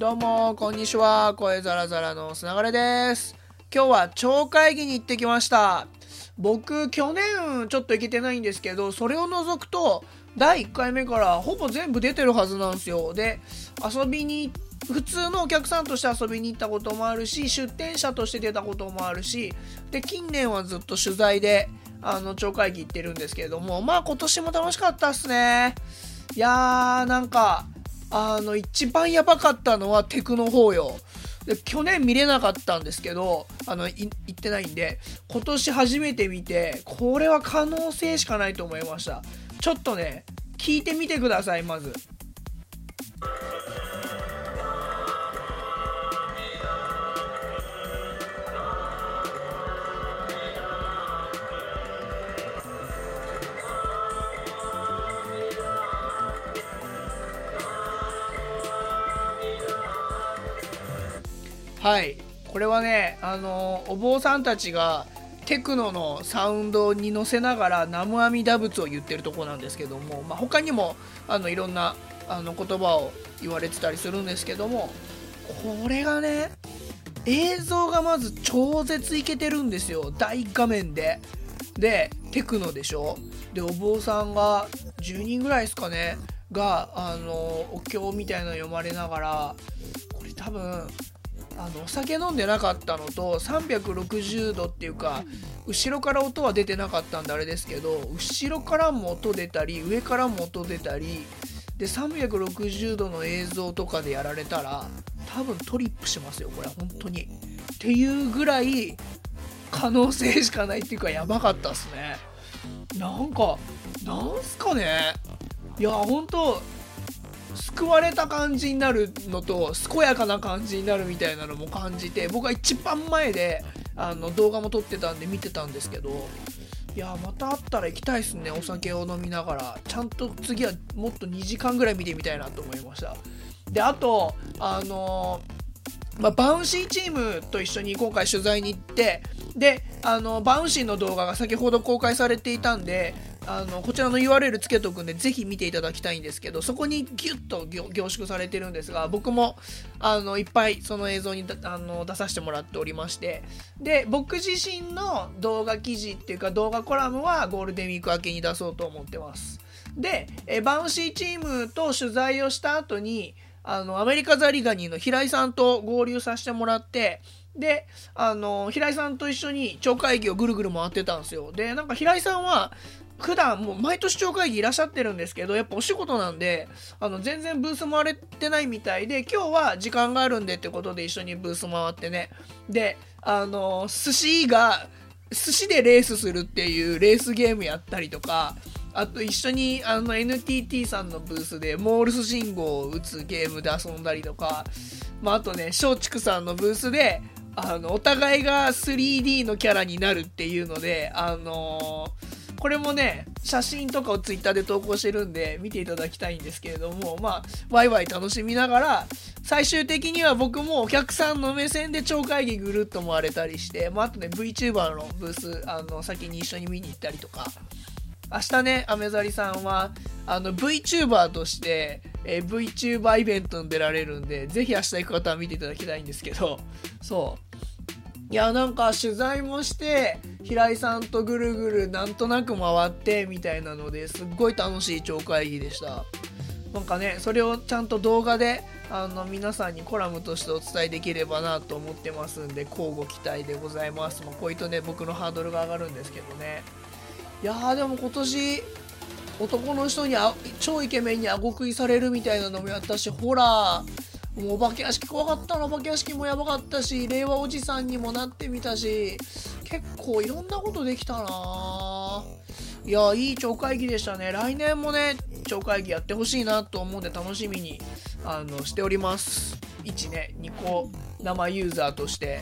どうもこんにちは。声ザラザラのつながれです。今日は超会議に行ってきました。僕去年ちょっと行けてないんですけどそれを除くと第1回目からほぼ全部出てるはずなんですよ。で遊びに普通のお客さんとして遊びに行ったこともあるし出店者として出たこともあるしで近年はずっと取材であの超会議行ってるんですけれどもまあ今年も楽しかったっすね。いやーなんかあの一番やばかったのはテクの方よ去年見れなかったんですけどあの行ってないんで今年初めて見てこれは可能性しかないと思いましたちょっとね聞いてみてくださいまず。はい。これはねあのお坊さんたちがテクノのサウンドに乗せながら南無阿弥陀仏を言ってるとこなんですけども、まあ、他にもあのいろんなあの言葉を言われてたりするんですけどもこれがね映像がまず超絶いけてるんですよ。大画面で。でテクノでしょ。でお坊さんが10人ぐらいですかねがあのお経みたいなの読まれながらこれ多分あのお酒飲んでなかったのと360度っていうか後ろから音は出てなかったんであれですけど後ろからも音出たり上からも音出たりで360度の映像とかでやられたら多分トリップしますよこれ本当に。っていうぐらい可能性しかないっていうかやばかったっすね。なんかなんすかねいや本当救われた感じになるのと健やかな感じになるみたいなのも感じて僕は一番前であの動画も撮ってたんで見てたんですけどいやまた会ったら行きたいっすねお酒を飲みながら。ちゃんと次はもっと2時間ぐらい見てみたいなと思いました。であとあのまあ、バウンシーチームと一緒に今回取材に行ってであのバウンシーの動画が先ほど公開されていたんであのこちらの URL つけとくんでぜひ見ていただきたいんですけどそこにギュッと凝縮されてるんですが僕もあのいっぱいその映像にあの出させてもらっておりましてで僕自身の動画記事っていうか動画コラムはゴールデンウィーク明けに出そうと思ってます。でえバウンシーチームと取材をした後にあのアメリカザリガニの平井さんと合流させてもらってであの平井さんと一緒に超会議をぐるぐる回ってたんですよ。でなんか平井さんは普段もう毎年超会議いらっしゃってるんですけどやっぱお仕事なんであの全然ブース回れてないみたいで今日は時間があるんでってことで一緒にブース回ってね。であの寿司が寿司でレースするっていうレースゲームやったりとかあと一緒にあの NTT さんのブースでモールス信号を打つゲームで遊んだりとか、まあ、あとね松竹さんのブースであのお互いが 3D のキャラになるっていうのであのーこれもね、写真とかを Twitter で投稿してるんで見ていただきたいんですけれども、まあ、ワイワイ楽しみながら、最終的には僕もお客さんの目線で超会議ぐるっと回れたりして、まあ、あとね、VTuber のブース、あの、先に一緒に見に行ったりとか、明日ね、アメザリさんは、あの、VTuber として、えー、VTuber イベントに出られるんで、ぜひ明日行く方は見ていただきたいんですけど、そう。いやなんか取材もして平井さんとぐるぐるなんとなく回ってみたいなのですっごい楽しい超会議でした。なんかねそれをちゃんと動画であの皆さんにコラムとしてお伝えできればなと思ってますんで交互期待でございます、まあ、こういうとね僕のハードルが上がるんですけどね。いやーでも今年男の人にあ超イケメンにあご食いされるみたいなのもやったしホラー。もうお化け屋敷怖かったなお化け屋敷もやばかったし令和おじさんにもなってみたし結構いろんなことできたないやいい超会議でしたね来年もね超会議やってほしいなと思うんで楽しみにあのしております1ね2個生ユーザーとして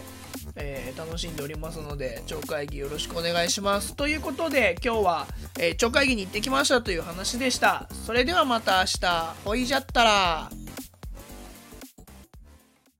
えー、楽しんでおりますので、超会議よろしくお願いします。ということで、今日は、えー、超会議に行ってきましたという話でした。それではまた明日、ほいじゃったら。